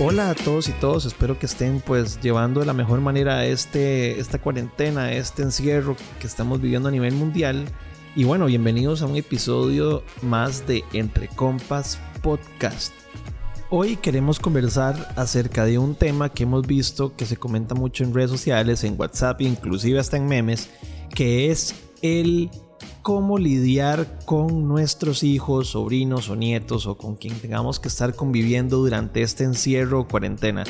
Hola a todos y todos, espero que estén pues llevando de la mejor manera este, esta cuarentena, este encierro que estamos viviendo a nivel mundial. Y bueno, bienvenidos a un episodio más de Entre Compas Podcast. Hoy queremos conversar acerca de un tema que hemos visto que se comenta mucho en redes sociales, en WhatsApp, inclusive hasta en memes, que es el cómo lidiar con nuestros hijos, sobrinos o nietos o con quien tengamos que estar conviviendo durante este encierro o cuarentena.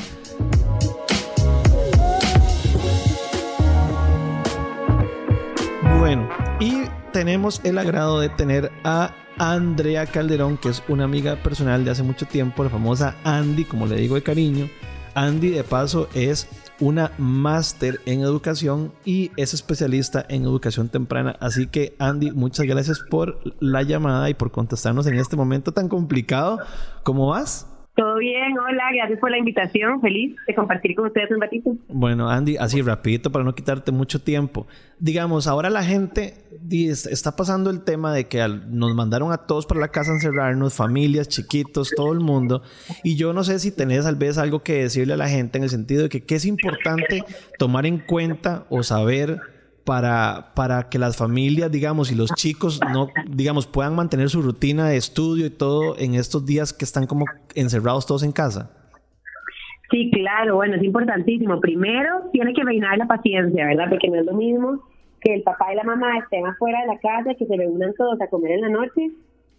Bueno, y tenemos el agrado de tener a Andrea Calderón, que es una amiga personal de hace mucho tiempo, la famosa Andy, como le digo de cariño. Andy, de paso, es una máster en educación y es especialista en educación temprana. Así que Andy, muchas gracias por la llamada y por contestarnos en este momento tan complicado. ¿Cómo vas? Todo bien, hola, gracias por la invitación, feliz de compartir con ustedes un ratito. Bueno, Andy, así rapidito para no quitarte mucho tiempo. Digamos, ahora la gente está pasando el tema de que nos mandaron a todos para la casa a encerrarnos, familias, chiquitos, todo el mundo, y yo no sé si tenés tal vez algo que decirle a la gente en el sentido de que qué es importante tomar en cuenta o saber para, para que las familias, digamos, y los chicos, no, digamos, puedan mantener su rutina de estudio y todo en estos días que están como encerrados todos en casa? Sí, claro, bueno, es importantísimo. Primero, tiene que reinar la paciencia, ¿verdad? Porque no es lo mismo que el papá y la mamá estén afuera de la casa, que se reúnan todos a comer en la noche,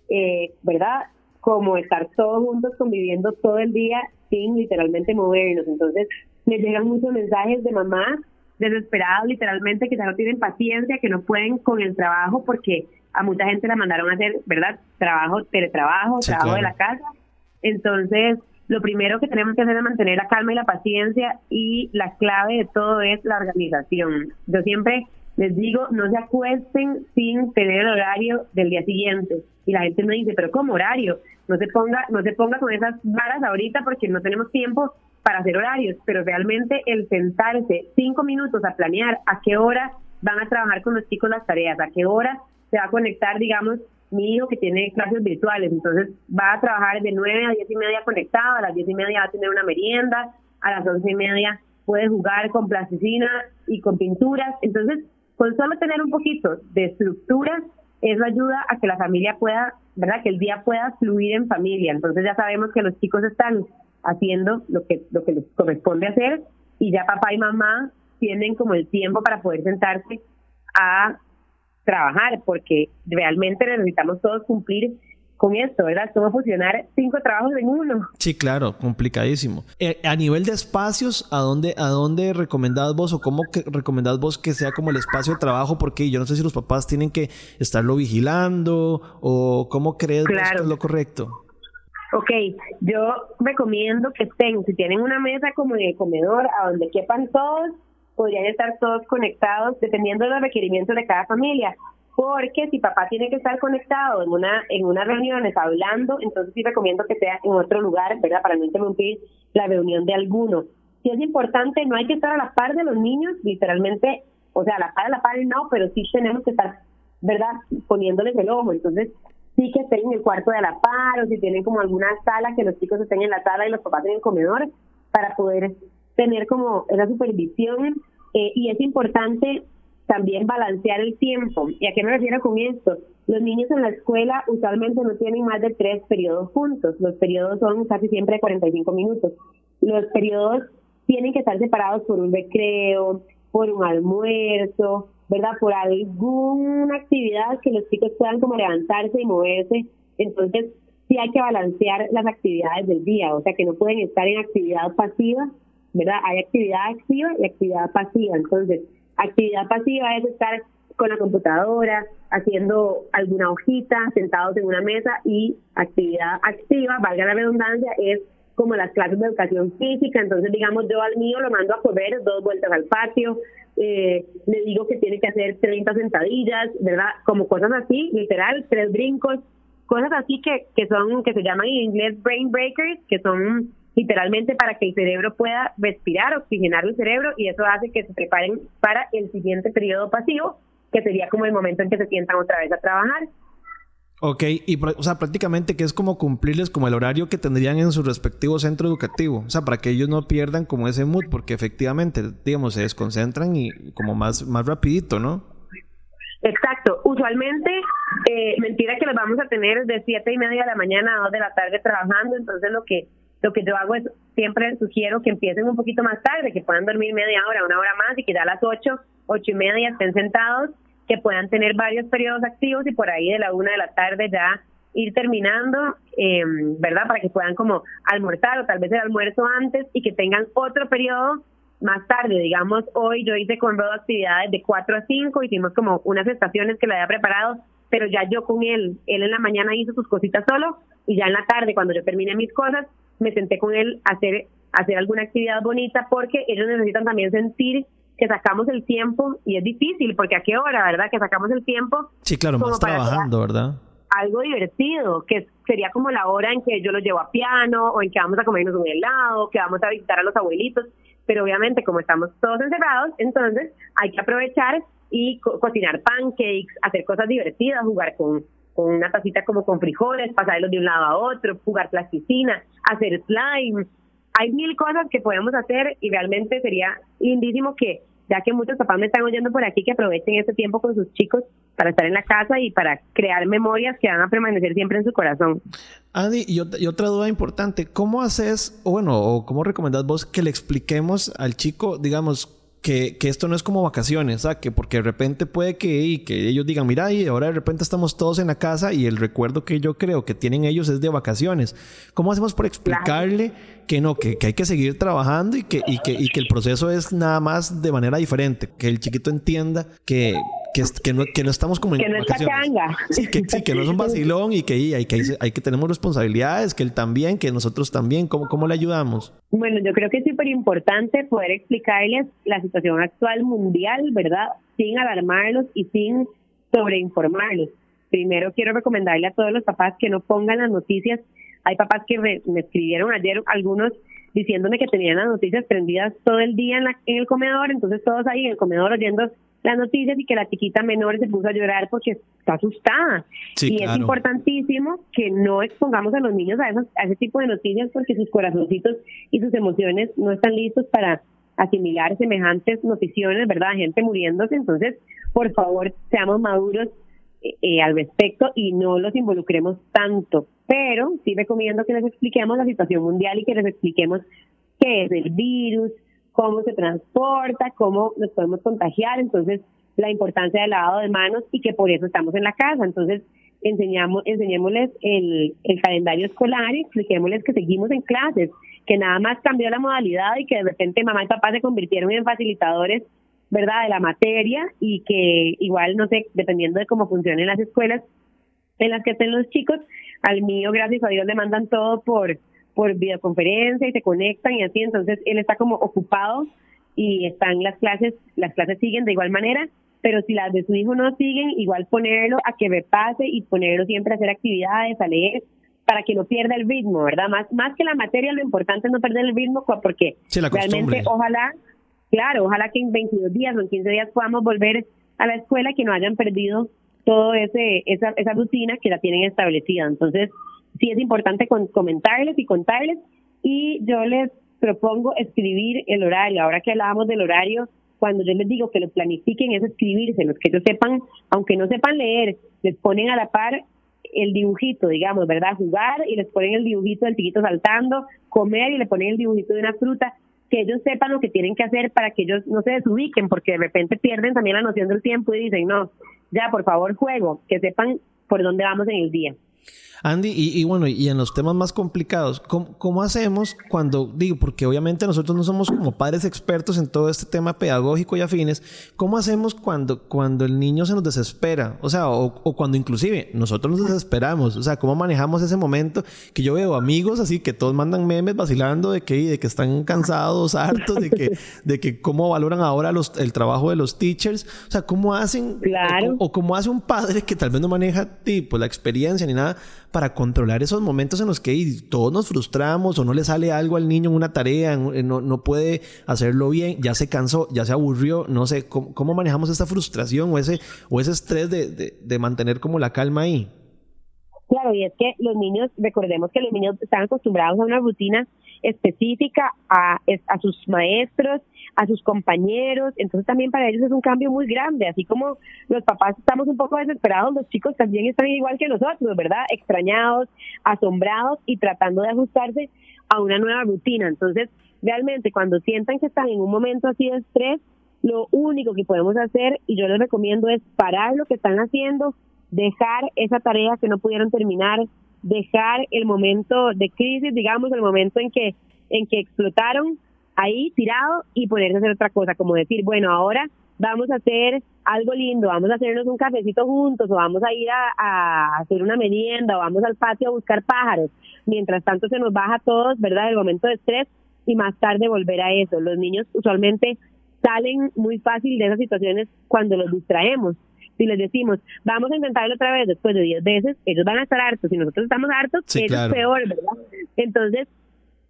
eh, ¿verdad? Como estar todos juntos conviviendo todo el día sin literalmente movernos. Entonces, me llegan muchos mensajes de mamás desesperados literalmente que ya no tienen paciencia, que no pueden con el trabajo porque a mucha gente la mandaron a hacer, ¿verdad? Trabajo, teletrabajo, trabajo de la casa. Entonces, lo primero que tenemos que hacer es mantener la calma y la paciencia y la clave de todo es la organización. Yo siempre les digo, no se acuesten sin tener el horario del día siguiente. Y la gente me dice, pero ¿cómo horario? No se ponga, no se ponga con esas varas ahorita porque no tenemos tiempo para hacer horarios, pero realmente el sentarse cinco minutos a planear a qué hora van a trabajar con los chicos las tareas, a qué hora se va a conectar, digamos, mi hijo que tiene clases virtuales, entonces va a trabajar de nueve a diez y media conectado, a las diez y media va a tener una merienda, a las once y media puede jugar con plasticina y con pinturas, entonces con solo tener un poquito de estructura, eso ayuda a que la familia pueda, ¿verdad? Que el día pueda fluir en familia, entonces ya sabemos que los chicos están haciendo lo que, lo que les corresponde hacer y ya papá y mamá tienen como el tiempo para poder sentarse a trabajar, porque realmente necesitamos todos cumplir con esto, ¿verdad? Cómo fusionar cinco trabajos en uno. Sí, claro, complicadísimo. Eh, a nivel de espacios, ¿a dónde, a dónde recomendás vos o cómo que recomendás vos que sea como el espacio de trabajo? Porque yo no sé si los papás tienen que estarlo vigilando o cómo crees que es lo correcto. Ok, yo recomiendo que estén, si tienen una mesa como en el comedor, a donde quepan todos, podrían estar todos conectados dependiendo de los requerimientos de cada familia. Porque si papá tiene que estar conectado en una en una reuniones hablando, entonces sí recomiendo que sea en otro lugar, ¿verdad? Para no interrumpir la reunión de alguno. Si es importante, no hay que estar a la par de los niños, literalmente, o sea, a la par, a la par no, pero sí tenemos que estar, ¿verdad? Poniéndoles el ojo. Entonces, sí que estén en el cuarto de la par o si tienen como alguna sala que los chicos estén en la sala y los papás en el comedor para poder tener como esa supervisión eh, y es importante también balancear el tiempo. ¿Y a qué me refiero con esto? Los niños en la escuela usualmente no tienen más de tres periodos juntos. Los periodos son casi siempre 45 minutos. Los periodos tienen que estar separados por un recreo, por un almuerzo, ¿verdad? Por alguna actividad que los chicos puedan como levantarse y moverse. Entonces, sí hay que balancear las actividades del día, o sea, que no pueden estar en actividad pasiva, ¿verdad? Hay actividad activa y actividad pasiva. Entonces, actividad pasiva es estar con la computadora, haciendo alguna hojita, sentados en una mesa y actividad activa, valga la redundancia, es como las clases de educación física, entonces digamos yo al mío lo mando a correr dos vueltas al patio, eh, le digo que tiene que hacer 30 sentadillas, ¿verdad? Como cosas así, literal, tres brincos, cosas así que, que son, que se llaman en inglés brain breakers, que son literalmente para que el cerebro pueda respirar, oxigenar el cerebro y eso hace que se preparen para el siguiente periodo pasivo, que sería como el momento en que se sientan otra vez a trabajar. Ok, y o sea, prácticamente que es como cumplirles como el horario que tendrían en su respectivo centro educativo, o sea, para que ellos no pierdan como ese mood, porque efectivamente, digamos, se desconcentran y como más, más rapidito, ¿no? Exacto, usualmente, eh, mentira que los vamos a tener de siete y media de la mañana a dos de la tarde trabajando, entonces lo que lo que yo hago es siempre sugiero que empiecen un poquito más tarde, que puedan dormir media hora, una hora más y que ya a las ocho, ocho y media estén sentados que puedan tener varios periodos activos y por ahí de la una de la tarde ya ir terminando, eh, ¿verdad? Para que puedan como almorzar o tal vez el almuerzo antes y que tengan otro periodo más tarde. Digamos, hoy yo hice con Rodo actividades de 4 a 5, hicimos como unas estaciones que le había preparado, pero ya yo con él, él en la mañana hizo sus cositas solo y ya en la tarde, cuando yo terminé mis cosas, me senté con él a hacer, a hacer alguna actividad bonita porque ellos necesitan también sentir que sacamos el tiempo y es difícil porque a qué hora, ¿verdad? Que sacamos el tiempo. Sí, claro, más trabajando, ¿verdad? Algo divertido, que sería como la hora en que yo los llevo a piano o en que vamos a comernos un helado, que vamos a visitar a los abuelitos, pero obviamente como estamos todos encerrados, entonces hay que aprovechar y cocinar pancakes, hacer cosas divertidas, jugar con, con una tacita como con frijoles, pasarlos de un lado a otro, jugar plasticina, hacer slime, hay mil cosas que podemos hacer y realmente sería lindísimo que, ya que muchos papás me están oyendo por aquí, que aprovechen este tiempo con sus chicos para estar en la casa y para crear memorias que van a permanecer siempre en su corazón. Andy, y, otra duda importante, ¿cómo haces, o bueno, o cómo recomendás vos que le expliquemos al chico, digamos, que, que, esto no es como vacaciones, ¿sabes? Que porque de repente puede que, y que ellos digan, mira, y ahora de repente estamos todos en la casa y el recuerdo que yo creo que tienen ellos es de vacaciones. ¿Cómo hacemos por explicarle que no, que, que, hay que seguir trabajando y que, y, que, y que el proceso es nada más de manera diferente? Que el chiquito entienda que, que, que, no, que no estamos como en que no vacaciones. Sí, que, sí, que no es un vacilón y que hay que, hay que tenemos responsabilidades, que él también, que nosotros también. ¿Cómo, cómo le ayudamos? Bueno, yo creo que es súper importante poder explicarles la situación actual mundial, ¿verdad? Sin alarmarlos y sin sobreinformarlos. Primero quiero recomendarle a todos los papás que no pongan las noticias. Hay papás que me, escribieron ayer, algunos diciéndome que tenían las noticias prendidas todo el día en, la, en el comedor, entonces todos ahí en el comedor oyendo las noticias y que la chiquita menor se puso a llorar porque está asustada. y es importantísimo que no expongamos a los niños a, esos, a ese tipo de noticias porque sus corazoncitos y sus emociones no están listos para asimilar semejantes noticiones, ¿verdad? Gente muriéndose. Entonces, por favor, seamos maduros eh, eh, al respecto y no los involucremos tanto. Pero sí recomiendo que les expliquemos la situación mundial y que les expliquemos qué es el virus, cómo se transporta, cómo nos podemos contagiar, entonces la importancia del lavado de manos y que por eso estamos en la casa. Entonces, enseñamos, enseñémosles el, el calendario escolar y expliquémosles que seguimos en clases, que nada más cambió la modalidad y que de repente mamá y papá se convirtieron en facilitadores, ¿verdad?, de la materia y que igual, no sé, dependiendo de cómo funcionen las escuelas en las que estén los chicos, al mío, gracias a Dios, le mandan todo por por videoconferencia y se conectan y así, entonces él está como ocupado y están las clases, las clases siguen de igual manera, pero si las de su hijo no siguen, igual ponerlo a que repase y ponerlo siempre a hacer actividades, a leer, para que no pierda el ritmo, ¿verdad? Más, más que la materia, lo importante es no perder el ritmo, porque realmente ojalá, claro, ojalá que en 22 días o en 15 días podamos volver a la escuela, que no hayan perdido todo ese esa, esa rutina que la tienen establecida. Entonces, sí es importante comentarles y contarles y yo les propongo escribir el horario. Ahora que hablábamos del horario, cuando yo les digo que lo planifiquen es escribirse, los que ellos sepan, aunque no sepan leer, les ponen a la par el dibujito, digamos, ¿verdad? Jugar y les ponen el dibujito del chiquito saltando, comer y le ponen el dibujito de una fruta, que ellos sepan lo que tienen que hacer para que ellos no se desubiquen, porque de repente pierden también la noción del tiempo y dicen, no, ya, por favor, juego, que sepan por dónde vamos en el día. Andy, y, bueno, y en los temas más complicados, ¿cómo, hacemos cuando, digo, porque obviamente nosotros no somos como padres expertos en todo este tema pedagógico y afines, ¿cómo hacemos cuando, cuando el niño se nos desespera? O sea, o, cuando inclusive nosotros nos desesperamos, o sea, ¿cómo manejamos ese momento que yo veo amigos así que todos mandan memes vacilando de que, de que están cansados, hartos, de que, de que cómo valoran ahora los, el trabajo de los teachers? O sea, ¿cómo hacen? Claro. O, cómo hace un padre que tal vez no maneja tipo la experiencia ni nada para controlar esos momentos en los que todos nos frustramos o no le sale algo al niño en una tarea, no, no puede hacerlo bien, ya se cansó, ya se aburrió, no sé, ¿cómo, manejamos esta frustración o ese, o ese estrés de, de, de mantener como la calma ahí? Claro, y es que los niños, recordemos que los niños están acostumbrados a una rutina específica, a, a sus maestros, a sus compañeros, entonces también para ellos es un cambio muy grande, así como los papás estamos un poco desesperados, los chicos también están igual que nosotros, ¿verdad? Extrañados, asombrados y tratando de ajustarse a una nueva rutina. Entonces, realmente cuando sientan que están en un momento así de estrés, lo único que podemos hacer, y yo les recomiendo, es parar lo que están haciendo, dejar esa tarea que no pudieron terminar, dejar el momento de crisis, digamos, el momento en que, en que explotaron ahí tirado y ponerse a hacer otra cosa, como decir, bueno, ahora vamos a hacer algo lindo, vamos a hacernos un cafecito juntos o vamos a ir a, a, hacer una merienda o vamos al patio a buscar pájaros. Mientras tanto se nos baja a todos, ¿verdad? El momento de estrés y más tarde volver a eso. Los niños usualmente salen muy fácil de esas situaciones cuando los distraemos si les decimos, vamos a intentarlo otra vez después de 10 veces, ellos van a estar hartos. Si nosotros estamos hartos, es peor, ¿verdad? Entonces,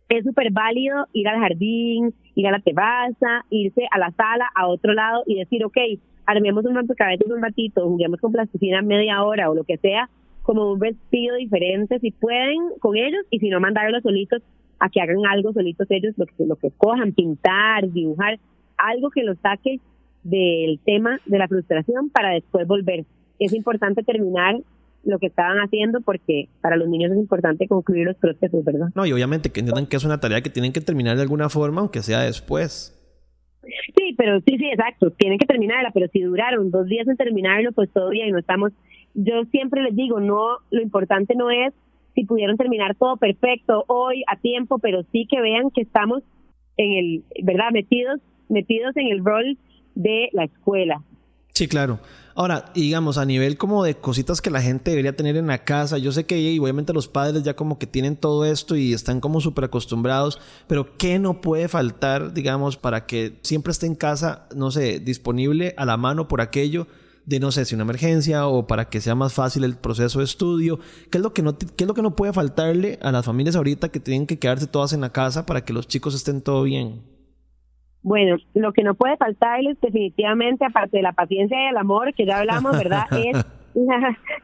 es súper válido ir al jardín, ir a la terraza, irse a la sala, a otro lado y decir, ok, armemos un rompecabezas un ratito, juguemos con plasticina media hora o lo que sea, como un vestido diferente, si pueden con ellos y si no mandarlos solitos a que hagan algo solitos ellos, lo que, lo que cojan, pintar, dibujar, algo que los saque del tema de la frustración para después volver. Es importante terminar lo que estaban haciendo porque para los niños es importante concluir los procesos, ¿verdad? No, y obviamente que entiendan que es una tarea que tienen que terminar de alguna forma, aunque sea después. Sí, pero sí, sí, exacto, tienen que terminarla, pero si duraron dos días en terminarlo, pues todavía y no estamos, yo siempre les digo, no, lo importante no es si pudieron terminar todo perfecto hoy a tiempo, pero sí que vean que estamos en el, ¿verdad? Metidos, metidos en el rol de la escuela. Sí, claro. Ahora, digamos, a nivel como de cositas que la gente debería tener en la casa, yo sé que y obviamente los padres ya como que tienen todo esto y están como súper acostumbrados, pero ¿qué no puede faltar, digamos, para que siempre esté en casa, no sé, disponible a la mano por aquello de, no sé, si una emergencia o para que sea más fácil el proceso de estudio? ¿Qué es lo que no, qué es lo que no puede faltarle a las familias ahorita que tienen que quedarse todas en la casa para que los chicos estén todo bien? Bueno, lo que no puede faltarles definitivamente, aparte de la paciencia y el amor, que ya hablamos, ¿verdad? es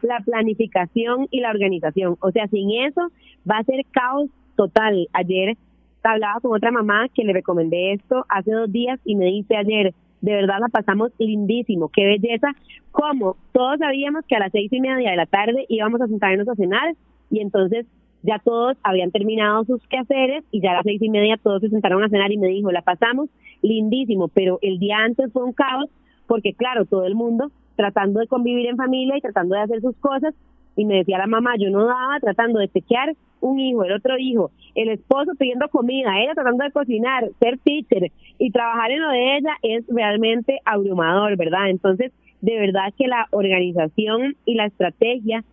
la, planificación y la organización. O sea, sin eso va a ser caos total. Ayer hablaba con otra mamá que le recomendé esto hace dos días y me dice ayer, de verdad la pasamos lindísimo, qué belleza, como todos sabíamos que a las seis y media de la tarde íbamos a sentarnos a cenar y entonces ya todos habían terminado sus quehaceres y ya a las seis y media todos se sentaron a cenar y me dijo, la pasamos lindísimo, pero el día antes fue un caos porque claro, todo el mundo tratando de convivir en familia y tratando de hacer sus cosas y me decía la mamá, yo no daba tratando de chequear un hijo, el otro hijo, el esposo pidiendo comida, ella tratando de cocinar, ser teacher y trabajar en lo de ella es realmente abrumador, ¿verdad? Entonces, de verdad que la organización y la estrategia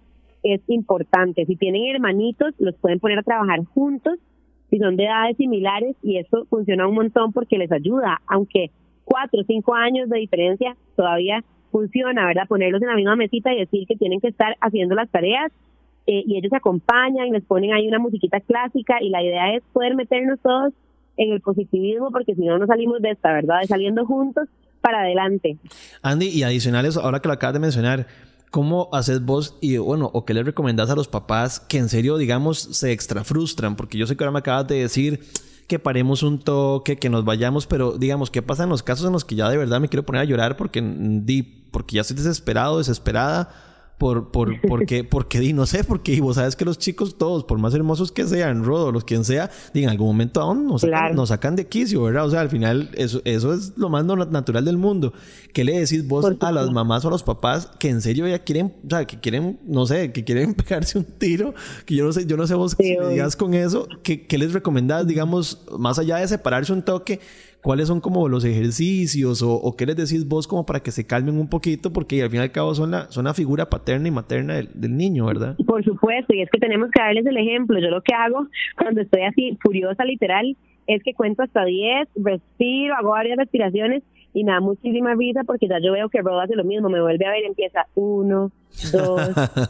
es importante. Si tienen hermanitos, los pueden poner a trabajar juntos, si son de edades similares, y eso funciona un montón porque les ayuda, aunque cuatro o cinco años de diferencia todavía funciona, ¿verdad? Ponerlos en la misma mesita y decir que tienen que estar haciendo las tareas eh, y ellos se acompañan, les ponen ahí una musiquita clásica y la idea es poder meternos todos en el positivismo porque si no no salimos de esta, ¿verdad? De saliendo juntos para adelante. Andy, y adicionales, ahora que lo acabas de mencionar, ¿Cómo haces vos y bueno, o qué le recomendás a los papás que en serio, digamos, se extra frustran? Porque yo sé que ahora me acabas de decir que paremos un toque, que nos vayamos, pero digamos, ¿qué pasa en los casos en los que ya de verdad me quiero poner a llorar porque, porque ya estoy desesperado, desesperada? Por, por, porque, porque, di, no sé, porque y vos sabes que los chicos todos, por más hermosos que sean, Rodo, los quien sea, di, en algún momento aún nos sacan, nos sacan de quicio, ¿verdad? O sea, al final, eso, eso es lo más natural del mundo. ¿Qué le decís vos a las mamás o a los papás que en serio ya quieren, o sea, que quieren, no sé, que quieren pegarse un tiro? Que yo no sé, yo no sé vos qué digas con eso, ¿qué, ¿qué les recomendás, digamos, más allá de separarse un toque? ¿Cuáles son como los ejercicios o, qué les decís vos como para que se calmen un poquito? Porque al fin y al cabo son la, son la figura paterna y materna del, niño, ¿verdad? Por supuesto, y es que tenemos que darles el ejemplo. Yo lo que hago cuando estoy así furiosa literal es que cuento hasta 10, respiro, hago varias respiraciones y me da muchísima risa porque ya yo veo que Rob hace lo mismo, me vuelve a ver, empieza uno, dos,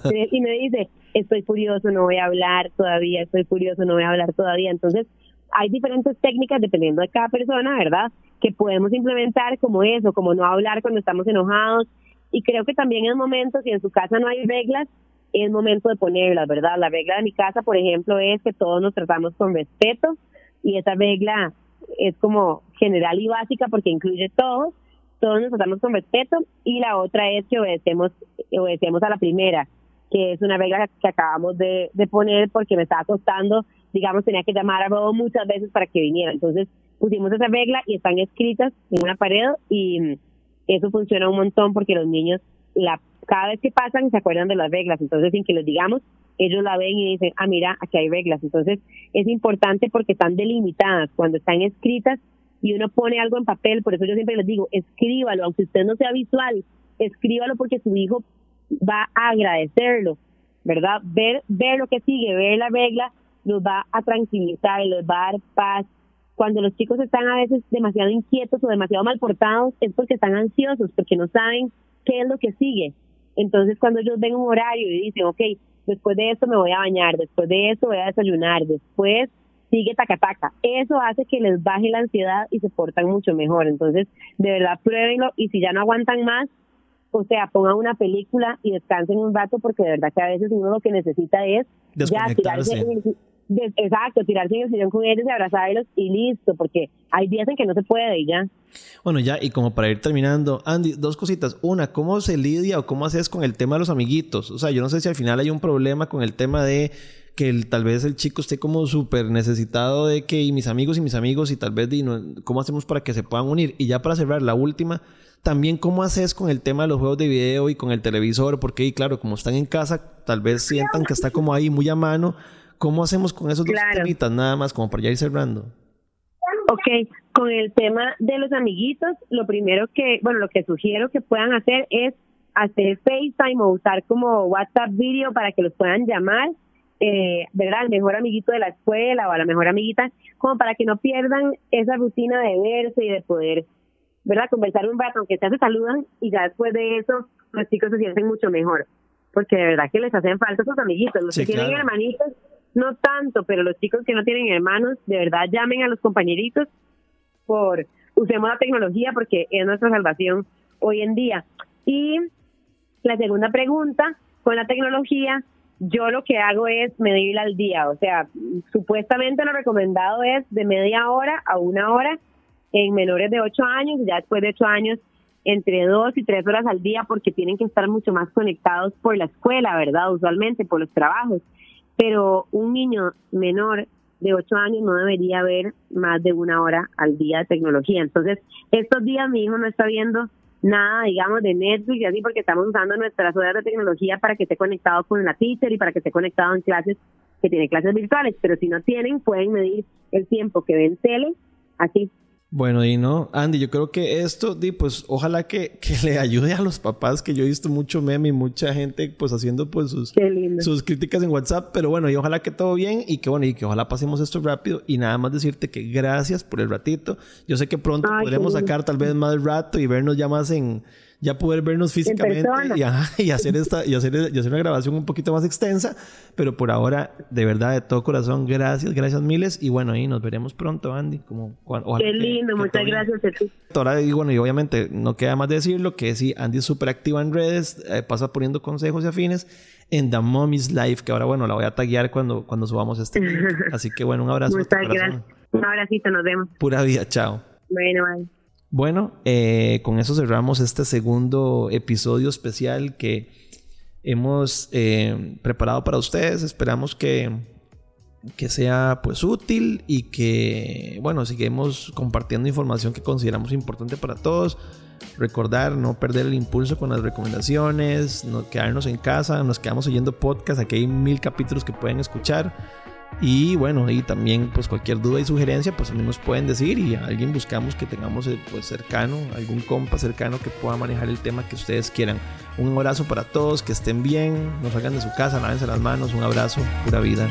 tres y me dice, estoy furioso, no voy a hablar todavía, estoy furioso, no voy a hablar todavía. Entonces, hay diferentes técnicas dependiendo de cada persona, ¿verdad? Que podemos implementar como eso, como no hablar cuando estamos enojados. Y creo que también en momentos, si en su casa no hay reglas, es momento de ponerlas, ¿verdad? La regla de mi casa, por ejemplo, es que todos nos tratamos con respeto y esa regla es como general y básica porque incluye todo, todos nos tratamos con respeto y la otra es que obedecemos, obedecemos a la primera, que es una regla que acabamos de, de poner porque me estaba costando, digamos, tenía que llamar a Robo muchas veces para que viniera. Entonces pusimos esa regla y están escritas en una pared y eso funciona un montón porque los niños la cada vez que pasan se acuerdan de las reglas, entonces sin que les digamos, ellos la ven y dicen, ah, mira, aquí hay reglas. Entonces es importante porque están delimitadas, cuando están escritas y uno pone algo en papel, por eso yo siempre les digo, escríbalo, aunque usted no sea visual, escríbalo porque su hijo va a agradecerlo, ¿verdad? Ver, ver lo que sigue, ver la regla, los va a tranquilizar, los va a dar paz. Cuando los chicos están a veces demasiado inquietos o demasiado mal portados, es porque están ansiosos, porque no saben qué es lo que sigue. Entonces, cuando ellos ven un horario y dicen, ok, después de esto me voy a bañar, después de esto voy a desayunar, después sigue taca-taca. Eso hace que les baje la ansiedad y se portan mucho mejor. Entonces, de verdad, pruébenlo y si ya no aguantan más, o sea, pongan una película y descansen un rato porque de verdad que a veces uno lo que necesita es ya tirarse exacto, tirarse en el sillón con ellos y abrazarlos y listo, porque hay días en que no se puede y ya. Bueno, ya, y como para ir terminando, Andy, dos cositas. Una, ¿cómo se lidia o cómo haces con el tema de los amiguitos? O sea, yo no sé si al final hay un problema con el tema de que tal vez el chico esté como súper necesitado de que y mis amigos y mis amigos y tal vez cómo hacemos para que se puedan unir. Y ya para cerrar, la última, también cómo haces con el tema de los juegos de video y con el televisor, porque y claro, como están en casa, tal vez sientan que está como ahí muy a mano ¿Cómo hacemos con esos dos temitas nada más, como para ya ir cerrando? Ok, con el tema de los amiguitos, lo primero que, bueno, lo que sugiero que puedan hacer es hacer FaceTime o usar como WhatsApp video para que los puedan llamar, eh, ¿verdad? Al mejor amiguito de la escuela o a la mejor amiguita, como para que no pierdan esa rutina de verse y de poder, ¿verdad? Conversar un rato, aunque ya se saludan y ya después de eso los chicos se sienten mucho mejor, porque de verdad que les hacen falta sus amiguitos, los que tienen hermanitos no tanto, pero los chicos que no tienen hermanos, de verdad llamen a los compañeritos por usemos la tecnología porque es nuestra salvación hoy en día. Y la segunda pregunta, con la tecnología, yo lo que hago es medirla al día, o sea, supuestamente lo recomendado es de media hora a una hora en menores de 8 años, ya después de 8 años entre 2 y 3 horas al día porque tienen que estar mucho más conectados por la escuela, ¿verdad? Usualmente por los trabajos pero un niño menor de 8 años no debería ver más de una hora al día de tecnología. Entonces, estos días mi hijo no está viendo nada, digamos, de Netflix y así, porque estamos usando nuestras horas de tecnología para que esté conectado con la teacher y para que esté conectado en clases que tiene clases virtuales, pero si no tienen, pueden medir el tiempo que ven tele, así, bueno, y no, Andy, yo creo que esto, di, pues ojalá que, que, le ayude a los papás, que yo he visto mucho meme y mucha gente pues haciendo pues sus, sus críticas en WhatsApp, pero bueno, y ojalá que todo bien y que bueno, y que ojalá pasemos esto rápido y nada más decirte que gracias por el ratito. Yo sé que pronto podremos sacar tal vez más rato y vernos ya más en ya poder vernos físicamente y, hacer esta y hacer, y hacer una grabación un poquito más extensa, pero por ahora de verdad de todo corazón gracias, gracias miles y bueno, ahí nos veremos pronto, Andy, como Qué lindo, muchas gracias a ti. Ahora y bueno, y obviamente no queda más decirlo que sí, Andy es súper activa en redes, eh, pasa poniendo consejos y afines en The Mommy's Life, que ahora bueno, la voy a taguear cuando cuando subamos este. Así que bueno, un abrazo. Muchas gracias. Un abracito, nos vemos. Pura vida, chao. Bueno, bye. Bueno, eh, con eso cerramos este segundo episodio especial que hemos eh, preparado para ustedes. Esperamos que, que sea pues útil y que, bueno, sigamos compartiendo información que consideramos importante para todos. Recordar, no perder el impulso con las recomendaciones, no quedarnos en casa, nos quedamos oyendo podcast, aquí hay mil capítulos que pueden escuchar. Y bueno, y también pues cualquier duda y sugerencia pues también nos pueden decir y a alguien buscamos que tengamos eh, pues cercano, algún compa cercano que pueda manejar el tema que ustedes quieran. Un abrazo para todos, que estén bien, no salgan de su casa, lávense las manos, un abrazo, pura vida.